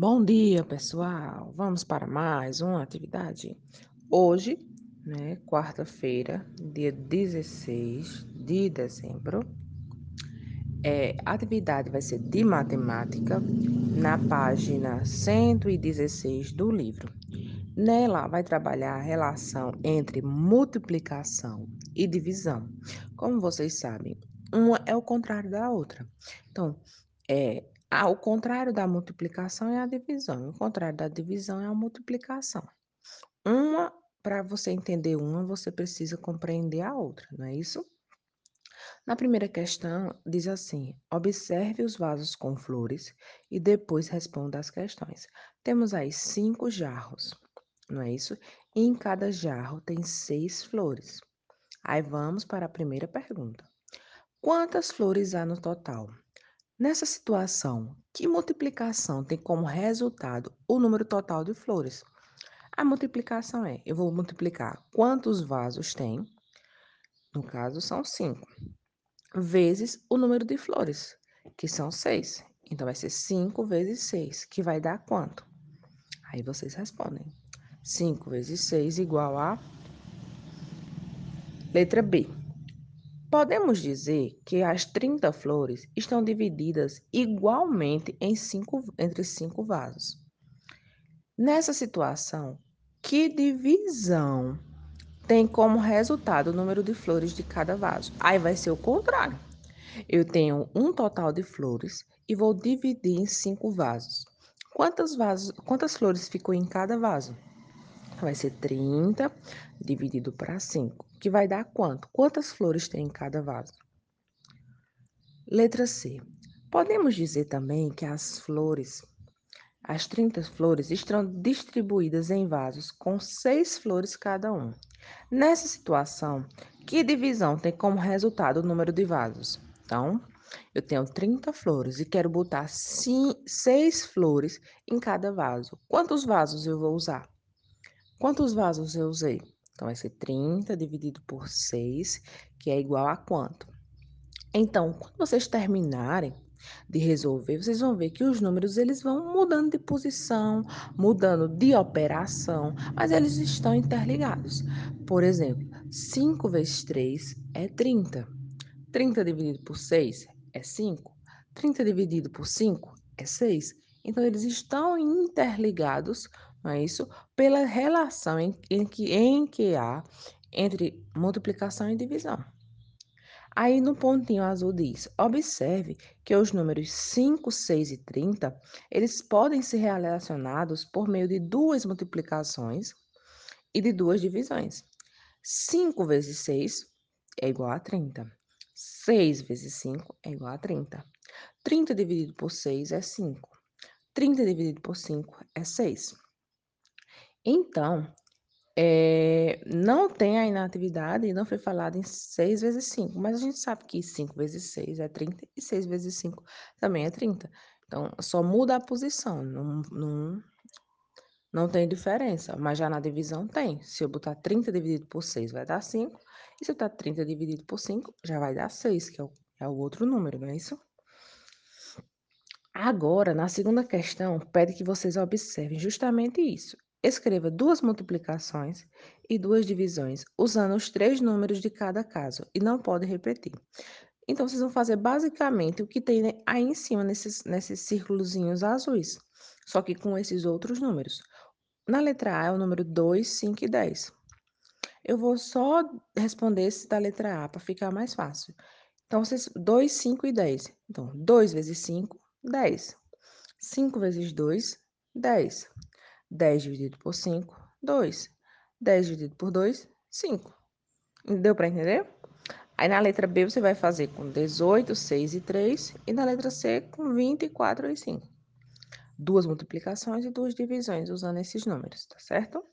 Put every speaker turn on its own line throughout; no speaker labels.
Bom dia, pessoal. Vamos para mais uma atividade. Hoje, né, quarta-feira, dia 16 de dezembro, é, a atividade vai ser de matemática na página 116 do livro. Nela vai trabalhar a relação entre multiplicação e divisão. Como vocês sabem, uma é o contrário da outra. Então, é, ah, o contrário da multiplicação é a divisão, o contrário da divisão é a multiplicação. Uma, para você entender uma, você precisa compreender a outra, não é isso? Na primeira questão, diz assim: observe os vasos com flores e depois responda as questões. Temos aí cinco jarros, não é isso? E em cada jarro tem seis flores. Aí vamos para a primeira pergunta: quantas flores há no total? Nessa situação, que multiplicação tem como resultado o número total de flores? A multiplicação é, eu vou multiplicar quantos vasos tem, no caso são cinco, vezes o número de flores, que são seis. Então, vai ser 5 vezes 6, que vai dar quanto? Aí vocês respondem. 5 vezes 6 igual a... Letra B. Podemos dizer que as 30 flores estão divididas igualmente em cinco, entre cinco vasos. Nessa situação, que divisão tem como resultado o número de flores de cada vaso? Aí vai ser o contrário. Eu tenho um total de flores e vou dividir em cinco vasos. Quantas, vasos, quantas flores ficou em cada vaso? Vai ser 30 dividido para 5 que vai dar quanto? Quantas flores tem em cada vaso? Letra C. Podemos dizer também que as flores, as 30 flores, estão distribuídas em vasos com seis flores cada um. Nessa situação, que divisão tem como resultado o número de vasos? Então, eu tenho 30 flores e quero botar 6 flores em cada vaso. Quantos vasos eu vou usar? Quantos vasos eu usei? Então, vai ser 30 dividido por 6, que é igual a quanto? Então, quando vocês terminarem de resolver, vocês vão ver que os números eles vão mudando de posição, mudando de operação, mas eles estão interligados. Por exemplo, 5 vezes 3 é 30. 30 dividido por 6 é 5. 30 dividido por 5 é 6. Então, eles estão interligados não é isso? Pela relação em, em, que, em que há entre multiplicação e divisão. Aí no pontinho azul diz: observe que os números 5, 6 e 30, eles podem ser relacionados por meio de duas multiplicações e de duas divisões. 5 vezes 6 é igual a 30. 6 vezes 5 é igual a 30. 30 dividido por 6 é 5. 30 dividido por 5 é 6. Então, é, não tem a inatividade, não foi falado em 6 vezes 5, mas a gente sabe que 5 vezes 6 é 30 e 6 vezes 5 também é 30. Então, só muda a posição, não, não, não tem diferença, mas já na divisão tem. Se eu botar 30 dividido por 6, vai dar 5, e se eu botar 30 dividido por 5, já vai dar 6, que é o, é o outro número, não é isso? Agora, na segunda questão, pede que vocês observem justamente isso. Escreva duas multiplicações e duas divisões, usando os três números de cada caso, e não pode repetir. Então, vocês vão fazer basicamente o que tem aí em cima, nesses, nesses círculozinhos azuis, só que com esses outros números. Na letra A é o número 2, 5 e 10. Eu vou só responder esse da letra A, para ficar mais fácil. Então, vocês, 2, 5 e 10. Então, 2 vezes 5, 10. 5 vezes 2, 10. 10 dividido por 5, 2. 10 dividido por 2, 5. Deu para entender? Aí na letra B você vai fazer com 18, 6 e 3. E na letra C com 24 e 5. Duas multiplicações e duas divisões usando esses números, tá certo?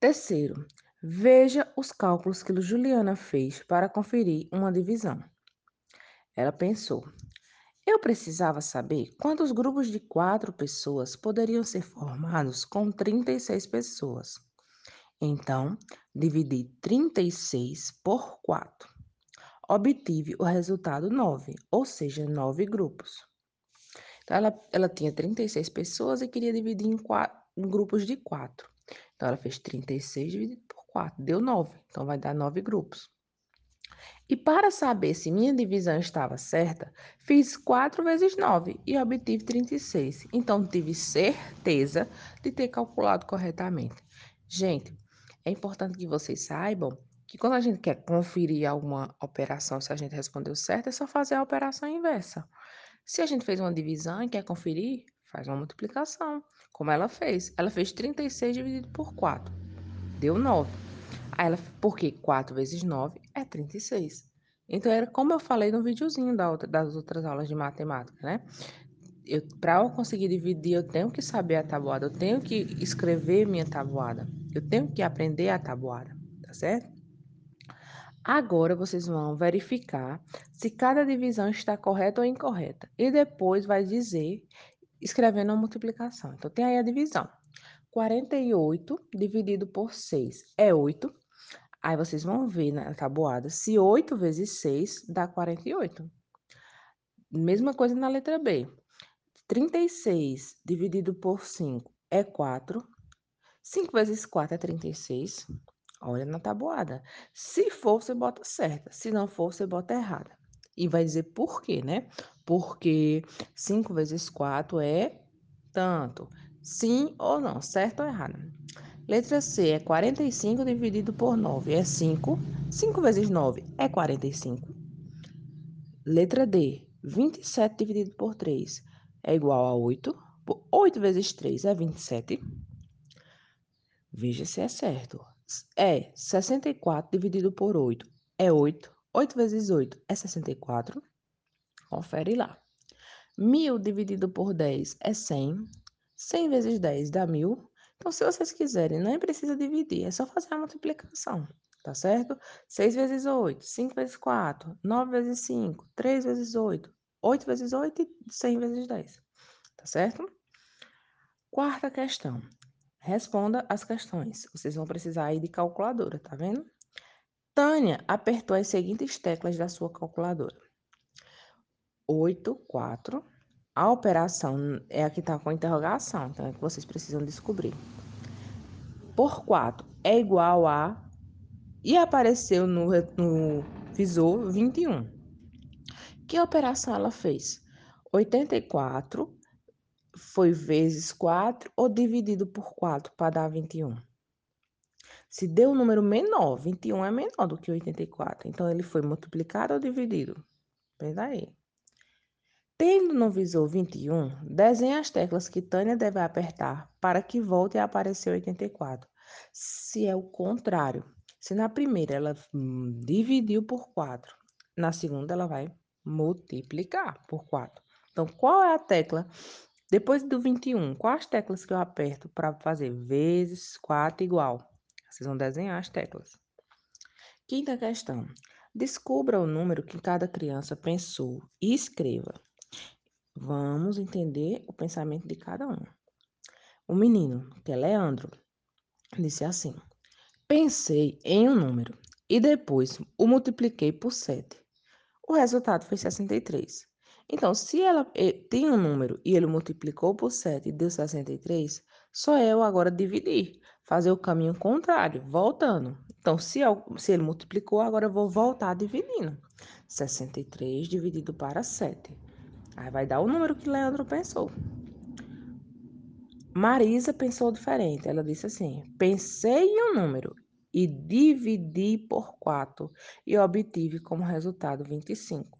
Terceiro, veja os cálculos que Juliana fez para conferir uma divisão. Ela pensou: eu precisava saber quantos grupos de quatro pessoas poderiam ser formados com 36 pessoas. Então, dividi 36 por 4. Obtive o resultado 9, ou seja, 9 grupos. Então, ela, ela tinha 36 pessoas e queria dividir em, quatro, em grupos de 4. Então, ela fez 36 dividido por 4, deu 9. Então, vai dar 9 grupos. E para saber se minha divisão estava certa, fiz 4 vezes 9 e obtive 36. Então, tive certeza de ter calculado corretamente. Gente, é importante que vocês saibam que quando a gente quer conferir alguma operação, se a gente respondeu certo, é só fazer a operação inversa. Se a gente fez uma divisão e quer conferir, faz uma multiplicação, como ela fez. Ela fez 36 dividido por 4, deu 9. Aí ela, porque 4 vezes 9 é 36. Então, era como eu falei no videozinho da outra, das outras aulas de matemática, né? Para eu conseguir dividir, eu tenho que saber a tabuada, eu tenho que escrever minha tabuada, eu tenho que aprender a tabuada, tá certo? Agora vocês vão verificar se cada divisão está correta ou incorreta. E depois vai dizer, escrevendo a multiplicação. Então, tem aí a divisão. 48 dividido por 6 é 8. Aí vocês vão ver na tabuada se 8 vezes 6 dá 48. Mesma coisa na letra B. 36 dividido por 5 é 4. 5 vezes 4 é 36. Olha na tabuada. Se for, você bota certa. Se não for, você bota errada. E vai dizer por quê, né? Porque 5 vezes 4 é tanto. Sim ou não, certo ou errado? Letra C é 45 dividido por 9 é 5. 5 vezes 9 é 45. Letra D, 27 dividido por 3 é igual a 8. 8 vezes 3 é 27. Veja se é certo. É 64 dividido por 8 é 8. 8 vezes 8 é 64. Confere lá. 1000 dividido por 10 é 100. 100 vezes 10 dá 1000. Então, se vocês quiserem, nem precisa dividir, é só fazer a multiplicação, tá certo? 6 vezes 8, 5 vezes 4, 9 vezes 5, 3 vezes 8, 8 vezes 8 e 100 vezes 10, tá certo? Quarta questão. Responda as questões. Vocês vão precisar ir de calculadora, tá vendo? Tânia apertou as seguintes teclas da sua calculadora. 8, 4. A operação é a que está com interrogação, então é que vocês precisam descobrir. Por 4 é igual a. E apareceu no, no visor 21. Que operação ela fez? 84 foi vezes 4 ou dividido por 4 para dar 21? Se deu um número menor, 21 é menor do que 84. Então, ele foi multiplicado ou dividido? Pensa aí. Tendo no visor 21, desenhe as teclas que Tânia deve apertar para que volte a aparecer 84. Se é o contrário, se na primeira ela hum, dividiu por 4, na segunda ela vai multiplicar por 4. Então, qual é a tecla depois do 21, quais teclas que eu aperto para fazer vezes 4 igual? Vocês vão desenhar as teclas. Quinta questão. Descubra o número que cada criança pensou e escreva. Vamos entender o pensamento de cada um. O menino, que é Leandro, disse assim: Pensei em um número e depois o multipliquei por 7. O resultado foi 63. Então, se ela tem um número e ele multiplicou por 7 e deu 63, só eu agora dividir, fazer o caminho contrário, voltando. Então, se, eu, se ele multiplicou, agora eu vou voltar dividindo. 63 dividido para 7. Aí vai dar o número que Leandro pensou. Marisa pensou diferente. Ela disse assim: pensei em um número e dividi por 4 e obtive como resultado 25.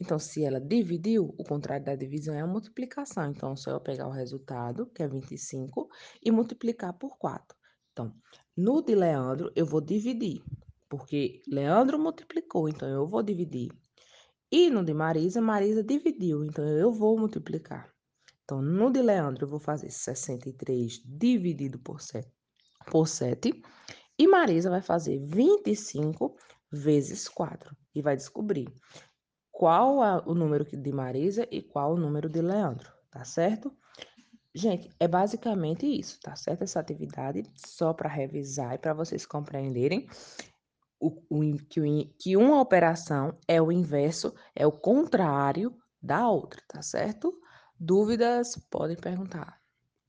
Então, se ela dividiu, o contrário da divisão é a multiplicação. Então, só eu pegar o resultado, que é 25, e multiplicar por 4. Então, no de Leandro, eu vou dividir, porque Leandro multiplicou, então eu vou dividir. E no de Marisa, Marisa dividiu, então eu vou multiplicar. Então, no de Leandro, eu vou fazer 63 dividido por 7, por 7 e Marisa vai fazer 25 vezes 4 e vai descobrir qual o número de Marisa e qual o número de Leandro, tá certo? Gente, é basicamente isso, tá certo? Essa atividade só para revisar e para vocês compreenderem o, o, que, que uma operação é o inverso, é o contrário da outra, tá certo? Dúvidas? Podem perguntar.